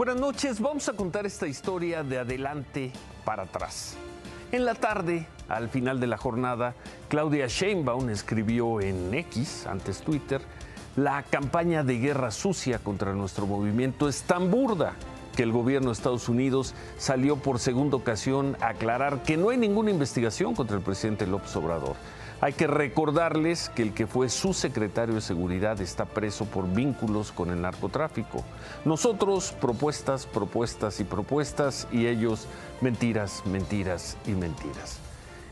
Buenas noches, vamos a contar esta historia de adelante para atrás. En la tarde, al final de la jornada, Claudia Sheinbaum escribió en X, antes Twitter, la campaña de guerra sucia contra nuestro movimiento es tan burda que el gobierno de Estados Unidos salió por segunda ocasión a aclarar que no hay ninguna investigación contra el presidente López Obrador. Hay que recordarles que el que fue su secretario de Seguridad está preso por vínculos con el narcotráfico. Nosotros propuestas, propuestas y propuestas y ellos mentiras, mentiras y mentiras.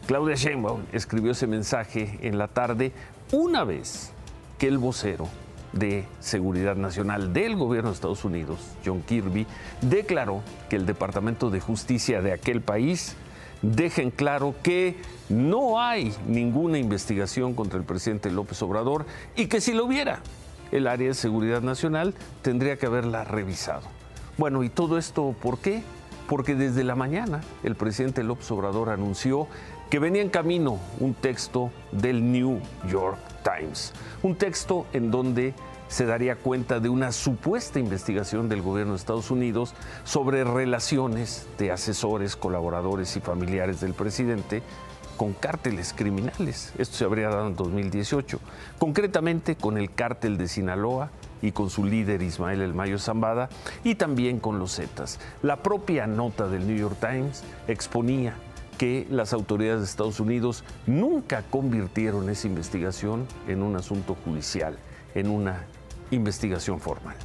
Claudia Sheinbaum escribió ese mensaje en la tarde una vez que el vocero de Seguridad Nacional del gobierno de Estados Unidos, John Kirby, declaró que el Departamento de Justicia de aquel país dejen claro que no hay ninguna investigación contra el presidente López Obrador y que si lo hubiera, el área de seguridad nacional tendría que haberla revisado. Bueno, ¿y todo esto por qué? Porque desde la mañana el presidente López Obrador anunció que venía en camino un texto del New York Times, un texto en donde se daría cuenta de una supuesta investigación del gobierno de Estados Unidos sobre relaciones de asesores, colaboradores y familiares del presidente con cárteles criminales. Esto se habría dado en 2018, concretamente con el cártel de Sinaloa y con su líder Ismael El Mayo Zambada y también con los Zetas. La propia nota del New York Times exponía que las autoridades de Estados Unidos nunca convirtieron esa investigación en un asunto judicial, en una investigación formal.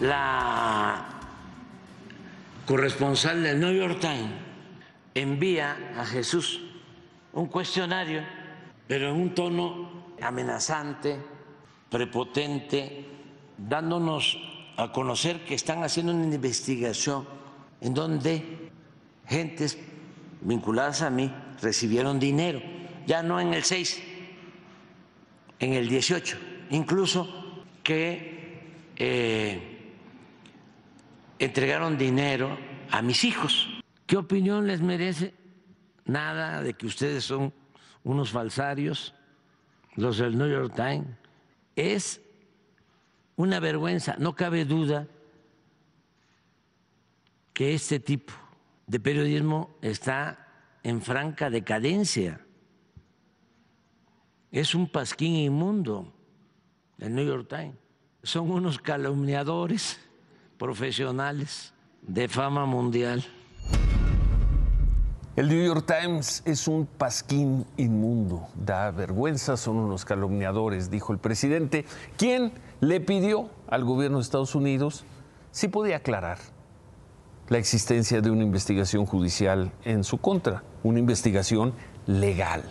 La corresponsal del New York Times envía a Jesús un cuestionario, pero en un tono amenazante, prepotente, dándonos a conocer que están haciendo una investigación en donde gentes vinculadas a mí recibieron dinero, ya no en el 6, en el 18, incluso que eh, entregaron dinero a mis hijos. ¿Qué opinión les merece? Nada de que ustedes son unos falsarios, los del New York Times. Es una vergüenza, no cabe duda que este tipo de periodismo está en franca decadencia. Es un pasquín inmundo el New York Times. Son unos calumniadores profesionales de fama mundial. El New York Times es un pasquín inmundo, da vergüenza, son unos calumniadores, dijo el presidente, quien le pidió al gobierno de Estados Unidos si podía aclarar la existencia de una investigación judicial en su contra, una investigación legal,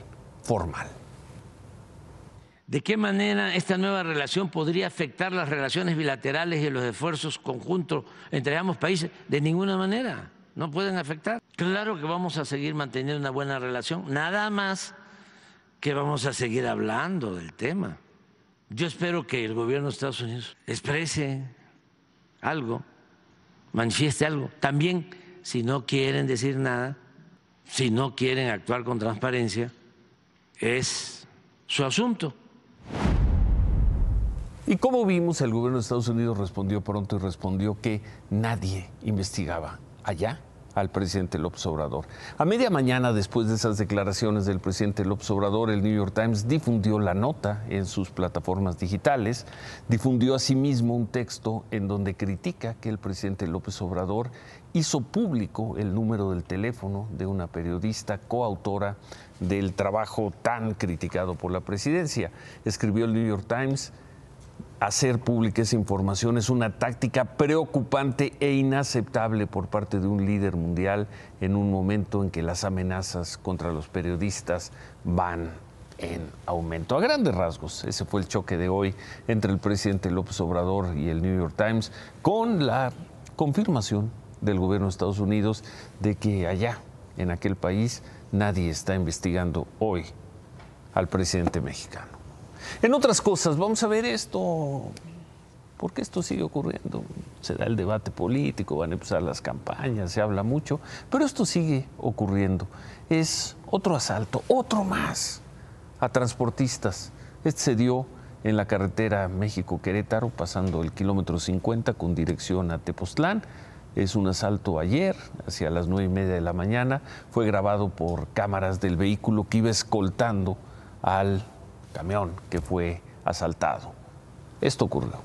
formal. ¿De qué manera esta nueva relación podría afectar las relaciones bilaterales y los esfuerzos conjuntos entre ambos países? De ninguna manera, no pueden afectar. Claro que vamos a seguir manteniendo una buena relación, nada más que vamos a seguir hablando del tema. Yo espero que el gobierno de Estados Unidos exprese algo manifieste algo. También, si no quieren decir nada, si no quieren actuar con transparencia, es su asunto. Y como vimos, el gobierno de Estados Unidos respondió pronto y respondió que nadie investigaba allá al presidente López Obrador. A media mañana, después de esas declaraciones del presidente López Obrador, el New York Times difundió la nota en sus plataformas digitales, difundió asimismo un texto en donde critica que el presidente López Obrador hizo público el número del teléfono de una periodista coautora del trabajo tan criticado por la presidencia. Escribió el New York Times, hacer pública esa información es una táctica preocupante e inaceptable por parte de un líder mundial en un momento en que las amenazas contra los periodistas van en aumento. A grandes rasgos, ese fue el choque de hoy entre el presidente López Obrador y el New York Times con la confirmación del gobierno de Estados Unidos de que allá, en aquel país, nadie está investigando hoy al presidente mexicano. En otras cosas, vamos a ver esto. ¿Por qué esto sigue ocurriendo? Se da el debate político, van a empezar las campañas, se habla mucho, pero esto sigue ocurriendo. Es otro asalto, otro más a transportistas. Este se dio en la carretera México-Querétaro, pasando el kilómetro 50 con dirección a Tepoztlán. Es un asalto ayer, hacia las nueve y media de la mañana. Fue grabado por cámaras del vehículo que iba escoltando al camión que fue asaltado. Esto ocurrió.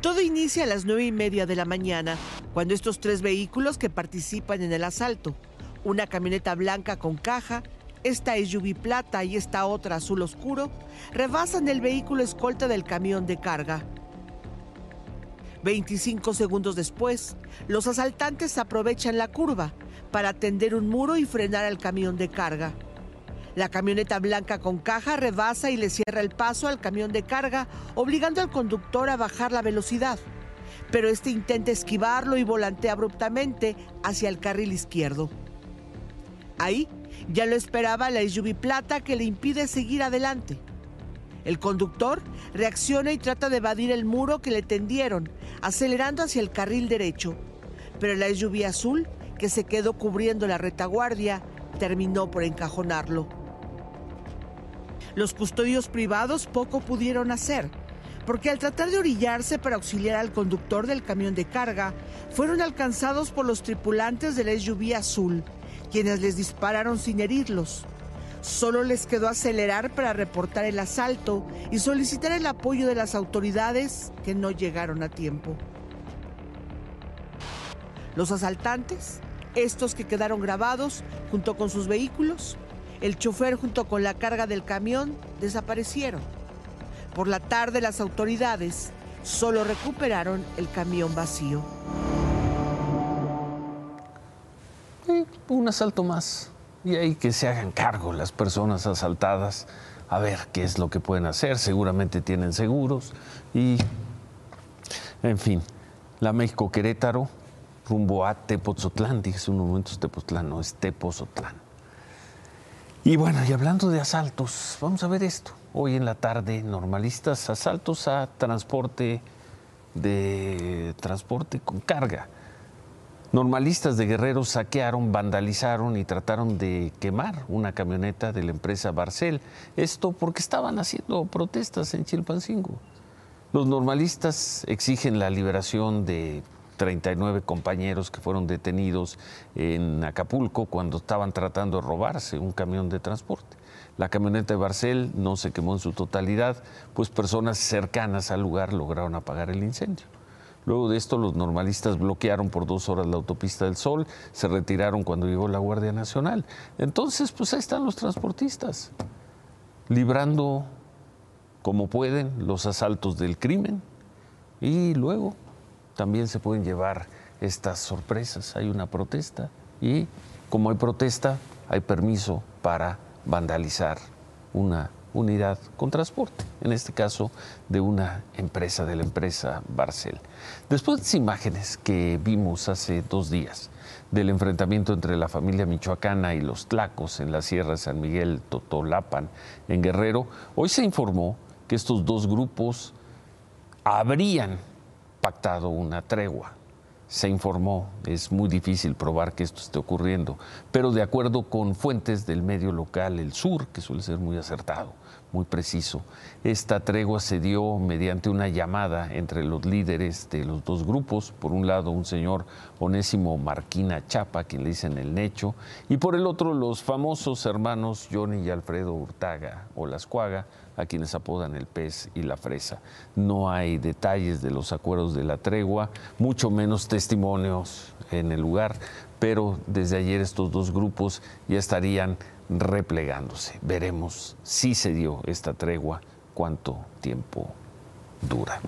Todo inicia a las nueve y media de la mañana, cuando estos tres vehículos que participan en el asalto, una camioneta blanca con caja, esta es SUV plata y esta otra azul oscuro, rebasan el vehículo escolta del camión de carga. 25 segundos después, los asaltantes aprovechan la curva para tender un muro y frenar al camión de carga. La camioneta blanca con caja rebasa y le cierra el paso al camión de carga, obligando al conductor a bajar la velocidad. Pero este intenta esquivarlo y volantea abruptamente hacia el carril izquierdo. Ahí ya lo esperaba la SUV plata que le impide seguir adelante. El conductor reacciona y trata de evadir el muro que le tendieron, acelerando hacia el carril derecho. Pero la SUV azul, que se quedó cubriendo la retaguardia, terminó por encajonarlo. Los custodios privados poco pudieron hacer, porque al tratar de orillarse para auxiliar al conductor del camión de carga, fueron alcanzados por los tripulantes del SUV azul, quienes les dispararon sin herirlos. Solo les quedó acelerar para reportar el asalto y solicitar el apoyo de las autoridades que no llegaron a tiempo. Los asaltantes, estos que quedaron grabados junto con sus vehículos, el chofer junto con la carga del camión desaparecieron. Por la tarde las autoridades solo recuperaron el camión vacío. un asalto más. Y ahí que se hagan cargo las personas asaltadas a ver qué es lo que pueden hacer. Seguramente tienen seguros. Y, en fin, la México Querétaro rumbo a Tepozotlán. Dije un momento Tepozotlán, no es Tepozotlán. Y bueno, y hablando de asaltos, vamos a ver esto. Hoy en la tarde, normalistas, asaltos a transporte de transporte con carga. Normalistas de Guerrero saquearon, vandalizaron y trataron de quemar una camioneta de la empresa Barcel. Esto porque estaban haciendo protestas en Chilpancingo. Los normalistas exigen la liberación de 39 compañeros que fueron detenidos en Acapulco cuando estaban tratando de robarse un camión de transporte. La camioneta de Barcel no se quemó en su totalidad, pues personas cercanas al lugar lograron apagar el incendio. Luego de esto, los normalistas bloquearon por dos horas la autopista del Sol, se retiraron cuando llegó la Guardia Nacional. Entonces, pues ahí están los transportistas, librando como pueden los asaltos del crimen y luego también se pueden llevar estas sorpresas. Hay una protesta y como hay protesta, hay permiso para vandalizar una unidad con transporte, en este caso de una empresa, de la empresa Barcel. Después de las imágenes que vimos hace dos días del enfrentamiento entre la familia michoacana y los tlacos en la Sierra de San Miguel, Totolapan, en Guerrero, hoy se informó que estos dos grupos habrían pactado una tregua. Se informó, es muy difícil probar que esto esté ocurriendo, pero de acuerdo con fuentes del medio local, el sur, que suele ser muy acertado, muy preciso, esta tregua se dio mediante una llamada entre los líderes de los dos grupos, por un lado un señor Onésimo Marquina Chapa, quien le dicen el Necho, y por el otro los famosos hermanos Johnny y Alfredo Hurtaga o a quienes apodan el pez y la fresa. No hay detalles de los acuerdos de la tregua, mucho menos testimonios en el lugar, pero desde ayer estos dos grupos ya estarían replegándose. Veremos si se dio esta tregua, cuánto tiempo dura.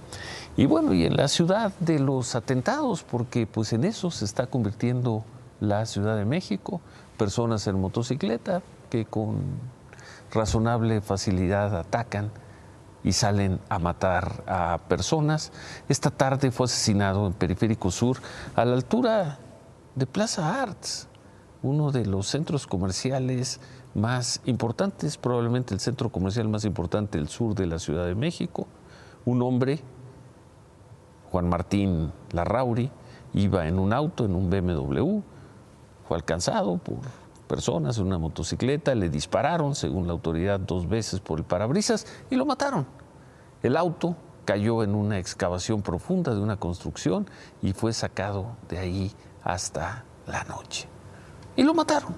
Y bueno, y en la ciudad de los atentados, porque pues en eso se está convirtiendo la Ciudad de México, personas en motocicleta que con razonable facilidad atacan y salen a matar a personas. Esta tarde fue asesinado en Periférico Sur, a la altura de Plaza Arts, uno de los centros comerciales más importantes, probablemente el centro comercial más importante del sur de la Ciudad de México. Un hombre, Juan Martín Larrauri, iba en un auto, en un BMW, fue alcanzado por personas en una motocicleta, le dispararon, según la autoridad, dos veces por el parabrisas y lo mataron. El auto cayó en una excavación profunda de una construcción y fue sacado de ahí hasta la noche. Y lo mataron.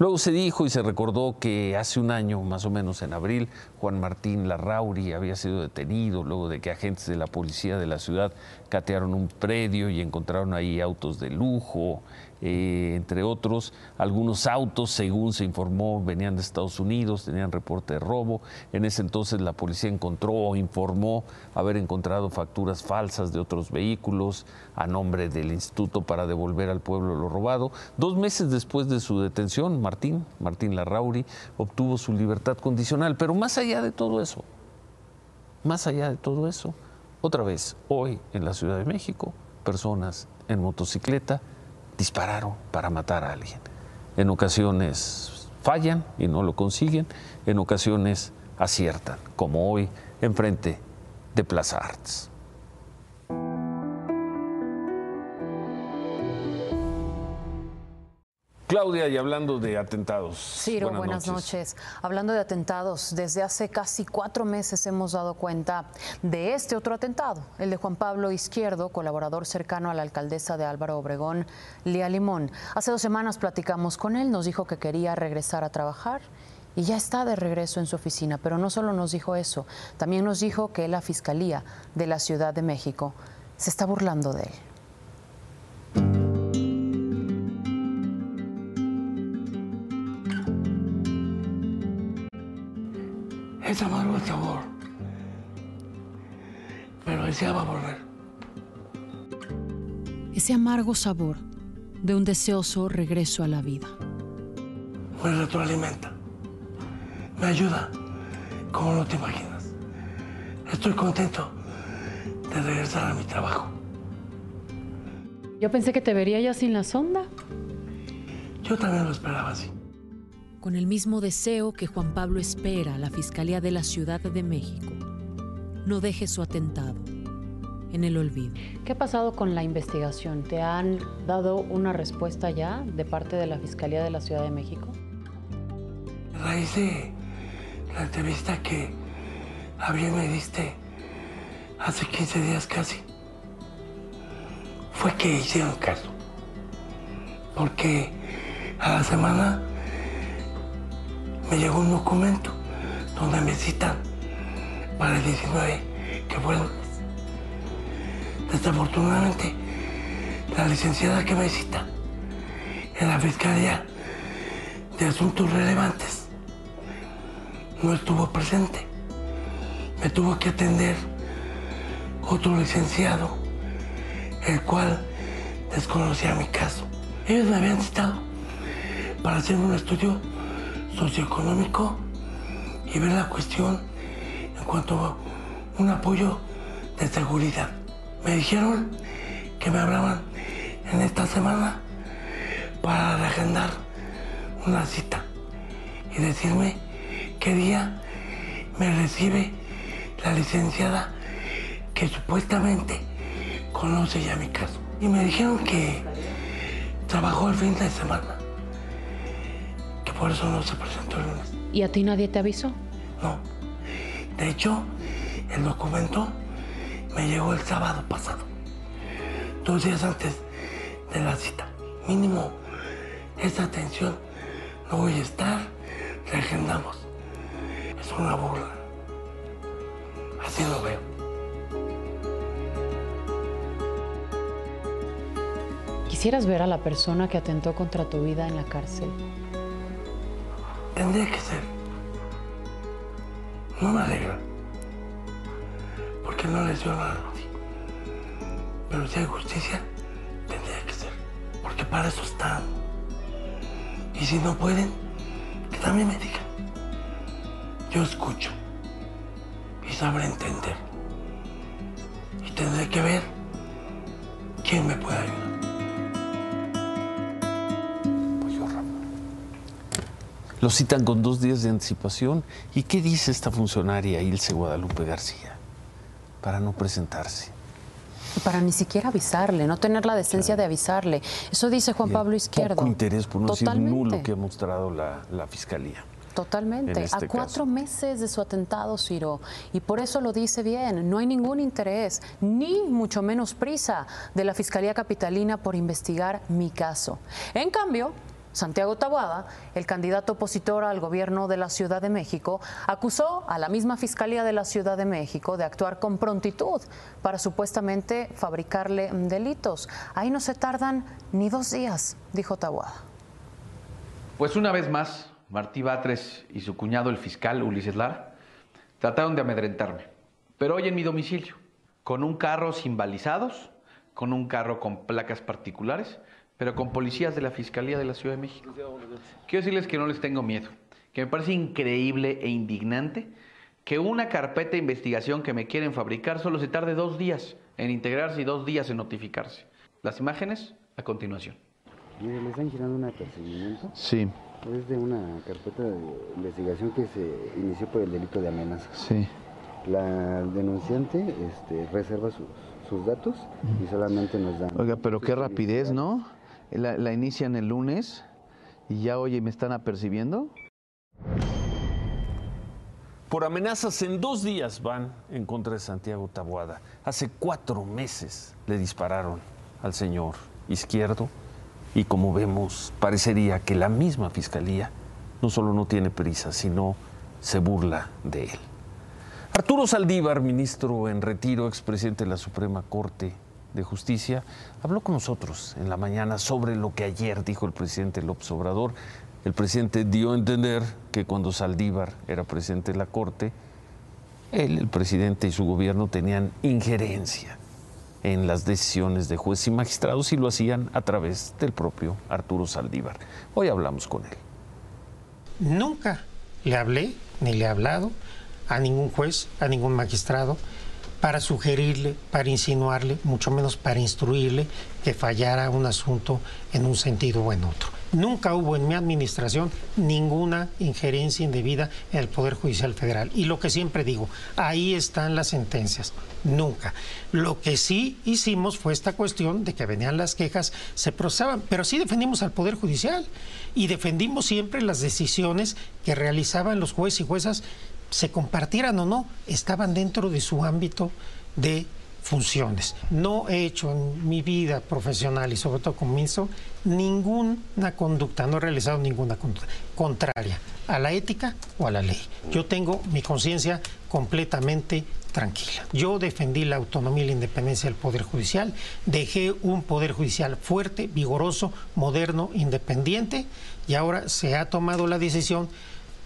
Luego se dijo y se recordó que hace un año, más o menos en abril, Juan Martín Larrauri había sido detenido luego de que agentes de la policía de la ciudad catearon un predio y encontraron ahí autos de lujo, eh, entre otros. Algunos autos, según se informó, venían de Estados Unidos, tenían reporte de robo. En ese entonces la policía encontró o informó haber encontrado facturas falsas de otros vehículos a nombre del instituto para devolver al pueblo lo robado. Dos meses después de su detención, Martín, Martín Larrauri, obtuvo su libertad condicional. Pero más allá de todo eso, más allá de todo eso, otra vez, hoy en la Ciudad de México, personas en motocicleta dispararon para matar a alguien. En ocasiones fallan y no lo consiguen, en ocasiones aciertan, como hoy enfrente de Plaza Arts. Claudia, y hablando de atentados. Ciro, buenas, noches. Hablando de atentados, desde hace casi cuatro meses hemos dado cuenta de este otro atentado, el de Juan Pablo Izquierdo, colaborador cercano a la alcaldesa de Álvaro Obregón, Lía Limón. Hace dos semanas platicamos con él, nos dijo que quería regresar a trabajar y ya está de regreso en su oficina, pero no solo nos dijo eso, también nos dijo que la Fiscalía de la Ciudad de México se está burlando de él. Es amargo el sabor, pero deseaba volver. Ese amargo sabor de un deseoso regreso a la vida. Me retroalimenta, me ayuda, como no te imaginas. Estoy contento de regresar a mi trabajo. Yo pensé que te vería ya sin la sonda. Yo también lo esperaba así con el mismo deseo que Juan Pablo espera a la Fiscalía de la Ciudad de México. No deje su atentado en el olvido. ¿Qué ha pasado con la investigación? ¿Te han dado una respuesta ya de parte de la Fiscalía de la Ciudad de México? A raíz de la entrevista que había me diste hace 15 días casi, fue que hicieron caso. Porque a la semana me llegó un documento donde me citan para el 19 que el Desafortunadamente, la licenciada que me cita en la Fiscalía de Asuntos Relevantes no estuvo presente. Me tuvo que atender otro licenciado, el cual desconocía mi caso. Ellos me habían citado para hacer un estudio socioeconómico y ver la cuestión en cuanto a un apoyo de seguridad. Me dijeron que me hablaban en esta semana para agendar una cita y decirme qué día me recibe la licenciada que supuestamente conoce ya mi caso. Y me dijeron que trabajó el fin de semana por eso no se presentó el lunes. ¿Y a ti nadie te avisó? No. De hecho, el documento me llegó el sábado pasado. Dos días antes de la cita. Mínimo, esa atención no voy a estar, reagendamos. Es una burla. Así lo veo. ¿Quisieras ver a la persona que atentó contra tu vida en la cárcel? Tendría que ser. No me alegra. Porque no les dio nada a nadie. Pero si hay justicia, tendría que ser. Porque para eso están. Y si no pueden, que también me digan. Yo escucho. Y sabré entender. Y tendré que ver quién me puede ayudar. Lo citan con dos días de anticipación. ¿Y qué dice esta funcionaria Ilse Guadalupe García? Para no presentarse. Para ni siquiera avisarle, no tener la decencia de avisarle. Eso dice Juan Pablo Izquierdo. Poco interés, por no decir nulo, que ha mostrado la, la Fiscalía. Totalmente. Este a cuatro meses de su atentado, Ciro. Y por eso lo dice bien. No hay ningún interés, ni mucho menos prisa de la Fiscalía Capitalina por investigar mi caso. En cambio, Santiago Tabuada, el candidato opositor al gobierno de la Ciudad de México, acusó a la misma Fiscalía de la Ciudad de México de actuar con prontitud para supuestamente fabricarle delitos. Ahí no se tardan ni dos días, dijo Tabuada. Pues una vez más, Martí Batres y su cuñado, el fiscal Ulises Lara, trataron de amedrentarme, pero hoy en mi domicilio, con un carro sin balizados, con un carro con placas particulares pero con policías de la Fiscalía de la Ciudad de México. Quiero decirles que no les tengo miedo, que me parece increíble e indignante que una carpeta de investigación que me quieren fabricar solo se tarde dos días en integrarse y dos días en notificarse. Las imágenes a continuación. Mire, ¿le están girando un apercibimiento? Sí. Es de una carpeta de investigación que se inició por el delito de amenaza. Sí. La denunciante este, reserva sus, sus datos y solamente nos dan... Oiga, pero qué rapidez, ¿no? La, inician el lunes y ya oye me están apercibiendo. Por amenazas en dos días van en contra de Santiago Taboada. Hace cuatro meses le dispararon al señor izquierdo y como vemos parecería que la misma fiscalía no solo no tiene prisa, sino se burla de él. Arturo Saldívar, ministro en retiro, expresidente de la Suprema Corte de Justicia, habló con nosotros en la mañana sobre lo que ayer dijo el presidente López Obrador. El presidente dio a entender que cuando Saldívar era presidente de la Corte, él, el presidente y su gobierno tenían injerencia en las decisiones de jueces y magistrados y lo hacían a través del propio Arturo Saldívar. Hoy hablamos con él. Nunca le hablé ni le he hablado a ningún juez, a ningún magistrado para sugerirle, para insinuarle, mucho menos para instruirle que fallara un asunto en un sentido o en otro. Nunca hubo en mi administración ninguna injerencia indebida en el Poder Judicial Federal. Y lo que siempre digo, ahí están las sentencias. Nunca. Lo que sí hicimos fue esta cuestión de que venían las quejas, se procesaban, pero sí defendimos al Poder Judicial y defendimos siempre las decisiones que realizaban los jueces y juezas se compartieran o no, estaban dentro de su ámbito de funciones. No he hecho en mi vida profesional y sobre todo como ministro ninguna conducta, no he realizado ninguna conducta contraria a la ética o a la ley. Yo tengo mi conciencia completamente tranquila. Yo defendí la autonomía y la independencia del Poder Judicial, dejé un Poder Judicial fuerte, vigoroso, moderno, independiente y ahora se ha tomado la decisión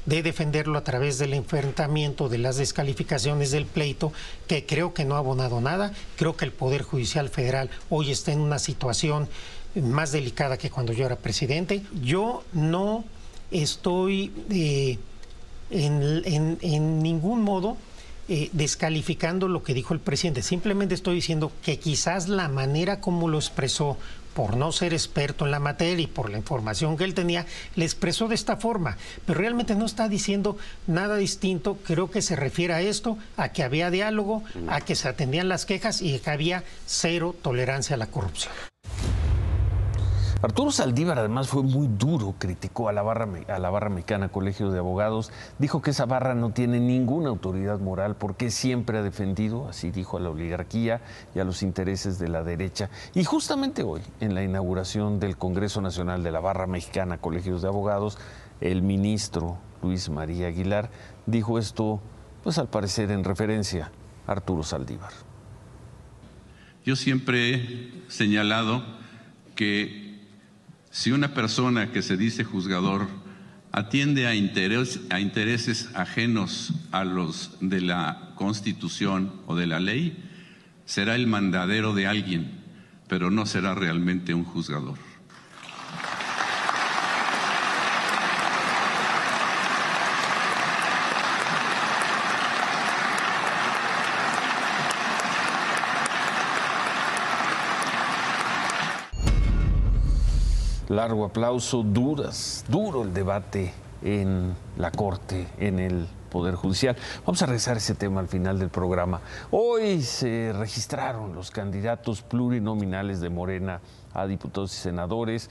de defenderlo a través del enfrentamiento, de las descalificaciones del pleito, que creo que no ha abonado nada. Creo que el Poder Judicial Federal hoy está en una situación más delicada que cuando yo era presidente. Yo no estoy eh, en, ningún modo eh, descalificando lo que dijo el presidente. Simplemente estoy diciendo que quizás la manera como lo expresó por no ser experto en la materia y por la información que él tenía, le expresó de esta forma, pero realmente no está diciendo nada distinto, creo que se refiere a esto, a que había diálogo, a que se atendían las quejas y que había cero tolerancia a la corrupción. Arturo Saldívar además fue muy duro, criticó a la barra, a la barra mexicana Colegio de Abogados, dijo que esa barra no tiene ninguna autoridad moral porque siempre ha defendido, así dijo, a la oligarquía y a los intereses de la derecha. Y justamente hoy, en la inauguración del Congreso Nacional de la Barra Mexicana Colegios de Abogados, el ministro Luis María Aguilar dijo esto, pues al parecer en referencia a Arturo Saldívar. Yo siempre he señalado que si una persona que se dice juzgador atiende a, intereses ajenos a los de la Constitución o de la ley, será el mandadero de alguien, pero no será realmente un juzgador. Largo aplauso, duras, duro el debate en la Corte, en el Poder Judicial. Vamos a regresar ese tema al final del programa. Hoy se registraron los candidatos plurinominales de Morena a diputados y senadores,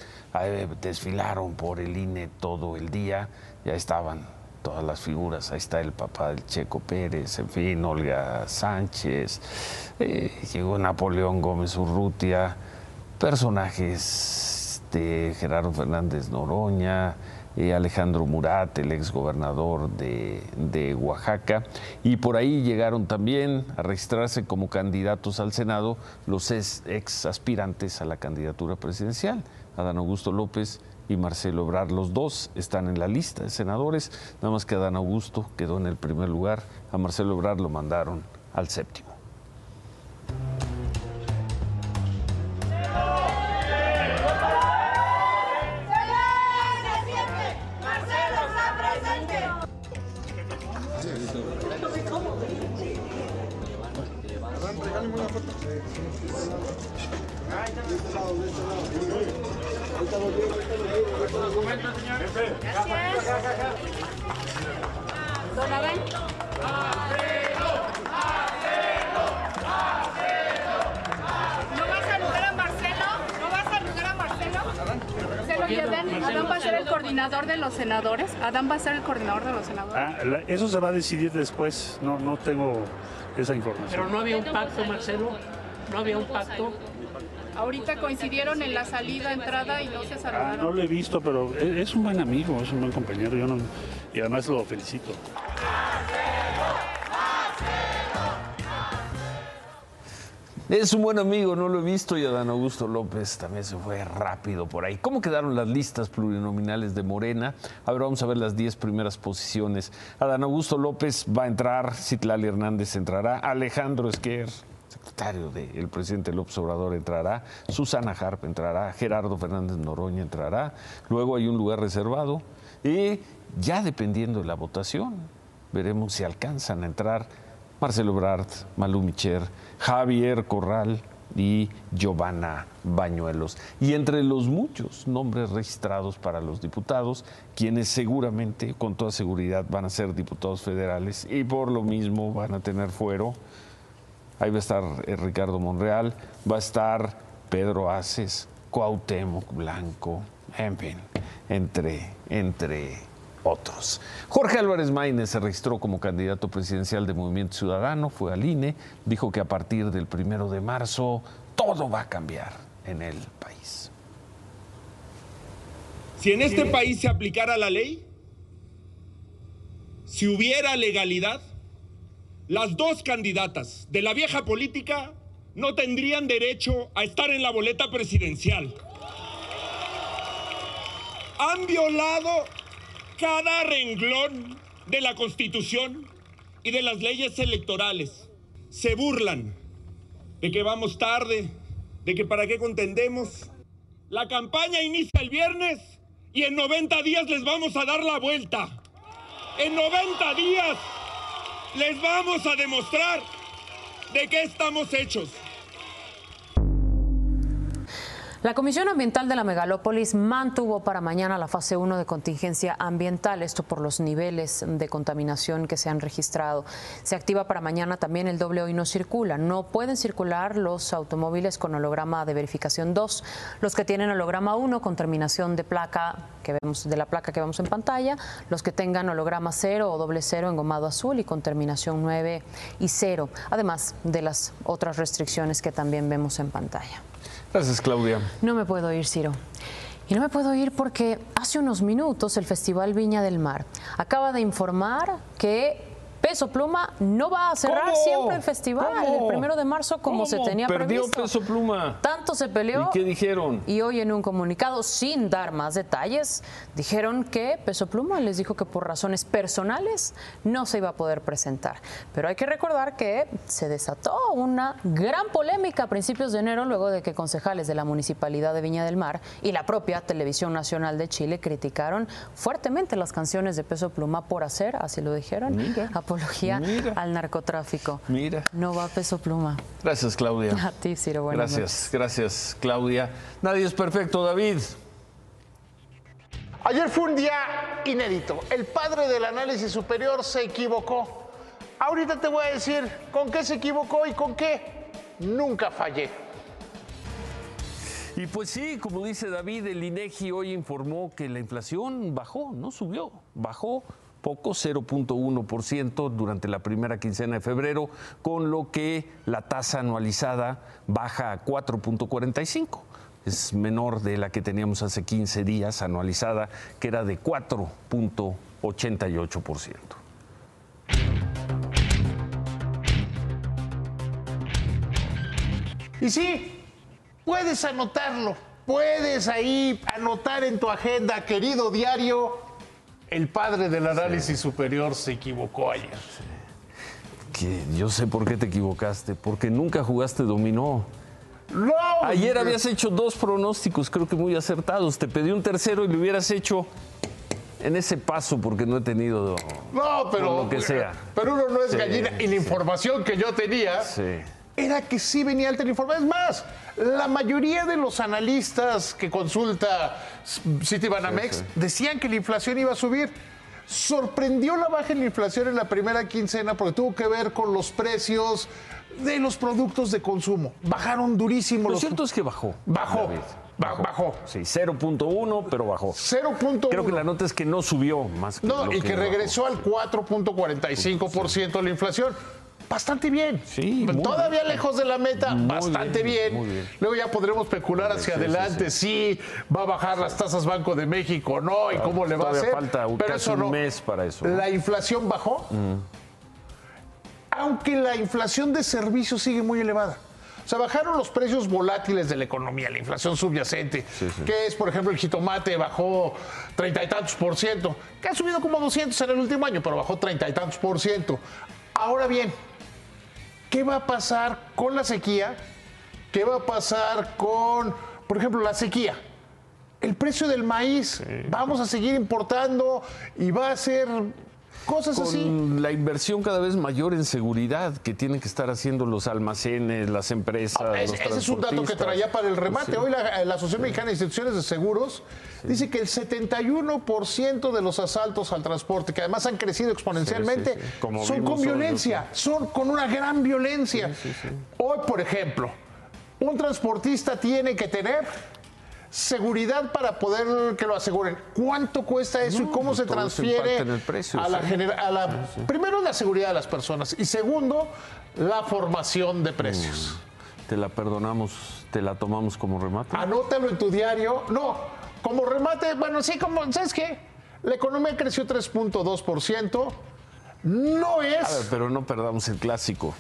desfilaron por el INE todo el día, ya estaban todas las figuras, ahí está el papá del Checo Pérez, en fin, Olga Sánchez, eh, llegó Napoleón Gómez Urrutia, personajes de Gerardo Fernández Noroña, eh, Alejandro Murat, el exgobernador de, de Oaxaca, y por ahí llegaron también a registrarse como candidatos al Senado los ex aspirantes a la candidatura presidencial, Adán Augusto López y Marcelo Ebrard. Los dos están en la lista de senadores, nada más que Adán Augusto quedó en el primer lugar, a Marcelo Ebrard lo mandaron al séptimo. Coordinador de los senadores. Adán va a ser el coordinador de los senadores. Ah, la- eso se va a decidir después. No, no tengo esa información. Pero no había un pacto, Marcelo. No había un pacto. Ahorita coincidieron en la salida, entrada y no se Ah, saludaron. no lo he visto, pero e- es un buen amigo, es un buen compañero. Yo no, y además lo felicito. Es un buen amigo, no lo he visto y Adán Augusto López también se fue rápido por ahí. ¿Cómo quedaron las listas plurinominales de Morena? A ver, vamos a ver las 10 primeras posiciones. Adán Augusto López va a entrar, Citlali Hernández entrará, Alejandro Esquer, secretario del presidente López Obrador entrará, Susana Harp entrará, Gerardo Fernández Noroña entrará, luego hay un lugar reservado y ya dependiendo de la votación, veremos si alcanzan a entrar Marcelo Ebrard, Malú Micher, Javier Corral y Giovanna Bañuelos. Y entre los muchos nombres registrados para los diputados, quienes seguramente, con toda seguridad, van a ser diputados federales y por lo mismo van a tener fuero. Ahí va a estar eh, Ricardo Monreal, va a estar Pedro Aces, Cuauhtémoc Blanco, en fin, entre, entre otros. Jorge Álvarez Maínez se registró como candidato presidencial de Movimiento Ciudadano, fue al INE, dijo que a partir del primero de marzo todo va a cambiar en el país. Si en este país se aplicara la ley, si hubiera legalidad, las dos candidatas de la vieja política no tendrían derecho a estar en la boleta presidencial. Han violado cada renglón de la Constitución y de las leyes electorales. Se burlan de que vamos tarde, de que para qué contendemos. La campaña inicia el viernes y en 90 días les vamos a dar la vuelta. En 90 días les vamos a demostrar de qué estamos hechos. La Comisión Ambiental de la Megalópolis mantuvo para mañana la fase 1 de contingencia ambiental, esto por los niveles de contaminación que se han registrado. Se activa para mañana también el doble hoy no circula. No pueden circular los automóviles con holograma de verificación 2, los que tienen holograma 1 con terminación de placa que vemos de la placa que vemos en pantalla, los que tengan holograma 0 o doble 0 engomado azul y con terminación 9 y 0, además de las otras restricciones que también vemos en pantalla. Gracias, Claudia. No me puedo ir, Ciro. Y no me puedo ir porque hace unos minutos el Festival Viña del Mar acaba de informar que Peso Pluma no va a cerrar ¿Cómo? siempre el festival ¿Cómo? el primero de marzo como se tenía Perdió previsto. Peso Pluma. Tanto se peleó. ¿Y qué dijeron? Y hoy en un comunicado, sin dar más detalles, dijeron que Peso Pluma les dijo que por razones personales no se iba a poder presentar. Pero hay que recordar que se desató una gran polémica a principios de enero luego de que concejales de la Municipalidad de Viña del Mar y la propia Televisión Nacional de Chile criticaron fuertemente las canciones de Peso Pluma por hacer, así lo dijeron, Mira. Apología Mira. al narcotráfico. Mira. No va Peso Pluma. Gracias, Claudia. A ti, Ciro. Buenas Gracias, gracias, Claudia. Nadie es perfecto, David. Ayer fue un día inédito. El padre del análisis superior se equivocó. Ahorita te voy a decir con qué se equivocó y con qué nunca fallé. Y pues sí, como dice David, el INEGI hoy informó que la inflación bajó, no subió, bajó poco, 0.1% durante la primera quincena de febrero, con lo que la tasa anualizada baja a 4.45. Es menor de la que teníamos hace 15 días anualizada, que era de 4.88%. Y sí, puedes anotarlo, puedes ahí anotar en tu agenda, querido diario, el padre del análisis superior se equivocó ayer. Que yo sé por qué te equivocaste, porque nunca jugaste dominó. No. Ayer habías hecho dos pronósticos, creo que muy acertados. Te pedí un tercero y lo hubieras hecho en ese paso porque no he tenido No, pero lo que sea. Pero uno no es Sí, gallina y la información que yo tenía Sí. Era que sí venía alta la información. Es más, la mayoría de los analistas que consulta Citibanamex Sí, sí. decían que la inflación iba a subir. Sorprendió la baja en la inflación en la primera quincena porque tuvo que ver con los precios de los productos de consumo. Bajaron durísimo. Lo los- cierto es que bajó. Bajó. David. Ba- bajó. Sí, 0.1, pero bajó. 0.1. Creo que la nota es que no subió más que No, lo y que bajó. regresó al 4.45% la inflación. Bastante bien. Sí, Todavía bien. lejos de la meta, Muy bastante bien, bien. muy bien. Luego ya podremos especular hacia Sí, sí, adelante si va a bajar las tasas Banco de México o no y cómo le va a hacer. falta un- Pero casi eso un no. mes para eso. La inflación bajó, Mm. aunque la inflación de servicios sigue muy elevada. O sea, bajaron los precios volátiles de la economía, la inflación subyacente, Sí, sí. que es, por ejemplo, el jitomate bajó treinta y tantos por ciento, que ha subido como 200 en el último año, pero bajó treinta y tantos por ciento. Ahora bien, ¿qué va a pasar con la sequía? ¿Qué va a pasar con, por ejemplo, la sequía? El precio del maíz, vamos a seguir importando y va a ser cosas Con así. la inversión cada vez mayor en seguridad que tienen que estar haciendo los almacenes, las empresas. Ah, Es- los ese es un dato que traía para el remate. Pues sí. Hoy la, la Asociación Mexicana de Instituciones de Seguros dice que el 71% de los asaltos al transporte, que además han crecido exponencialmente. Como son con violencia, son con una gran violencia. Hoy, por ejemplo, un transportista tiene que tener seguridad para poder que lo aseguren. ¿Cuánto cuesta eso y cómo pues se transfiere precio, a la sí. a la primero la seguridad de las personas y segundo la formación de precios. Te la perdonamos, te la tomamos como remate. Anótalo en tu diario. No, como remate, bueno, sí, como, ¿sabes qué? La economía creció 3.2%. No A ver, es, pero no perdamos el clásico.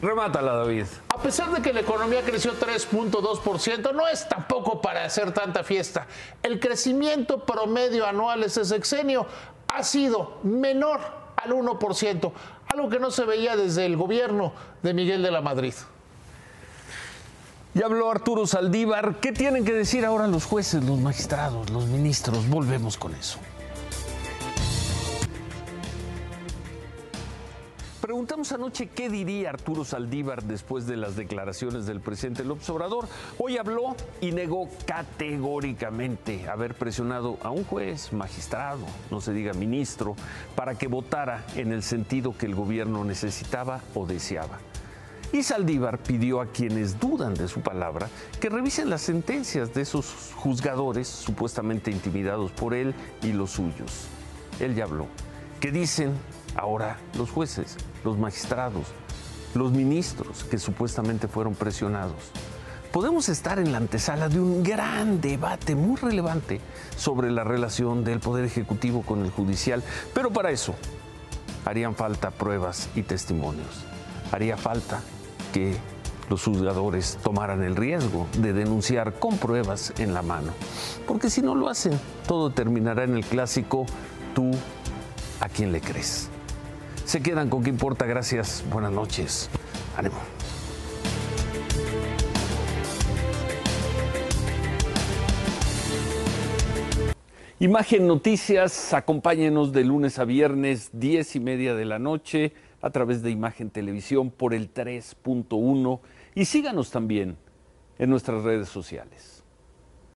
Remátala, David. a pesar de que la economía creció 3.2%, no es tampoco para hacer tanta fiesta. El crecimiento promedio anual ese sexenio ha sido menor al 1%, algo que no se veía desde el gobierno de Miguel de la Madrid. Ya habló Arturo Saldívar. ¿Qué tienen que decir ahora los jueces, los magistrados, los ministros? Volvemos con eso. Preguntamos anoche qué diría Arturo Saldívar después de las declaraciones del presidente López Obrador. Hoy habló y negó categóricamente haber presionado a un juez, magistrado, no se diga ministro, para que votara en el sentido que el gobierno necesitaba o deseaba. Y Saldívar pidió a quienes dudan de su palabra que revisen las sentencias de esos juzgadores supuestamente intimidados por él y los suyos. Él ya habló. ¿Qué dicen ahora los jueces, los magistrados, los ministros que supuestamente fueron presionados? Podemos estar en la antesala de un gran debate muy relevante sobre la relación del Poder Ejecutivo con el Judicial, pero para eso harían falta pruebas y testimonios. Haría falta que los juzgadores tomaran el riesgo de denunciar con pruebas en la mano. Porque si no lo hacen, todo terminará en el clásico tú a quién le crees. Se quedan con qué importa, gracias, buenas noches. Ánimo. Imagen Noticias, acompáñenos de lunes a viernes, 10 y media de la noche, a través de Imagen Televisión por el 3.1 y síganos también en nuestras redes sociales.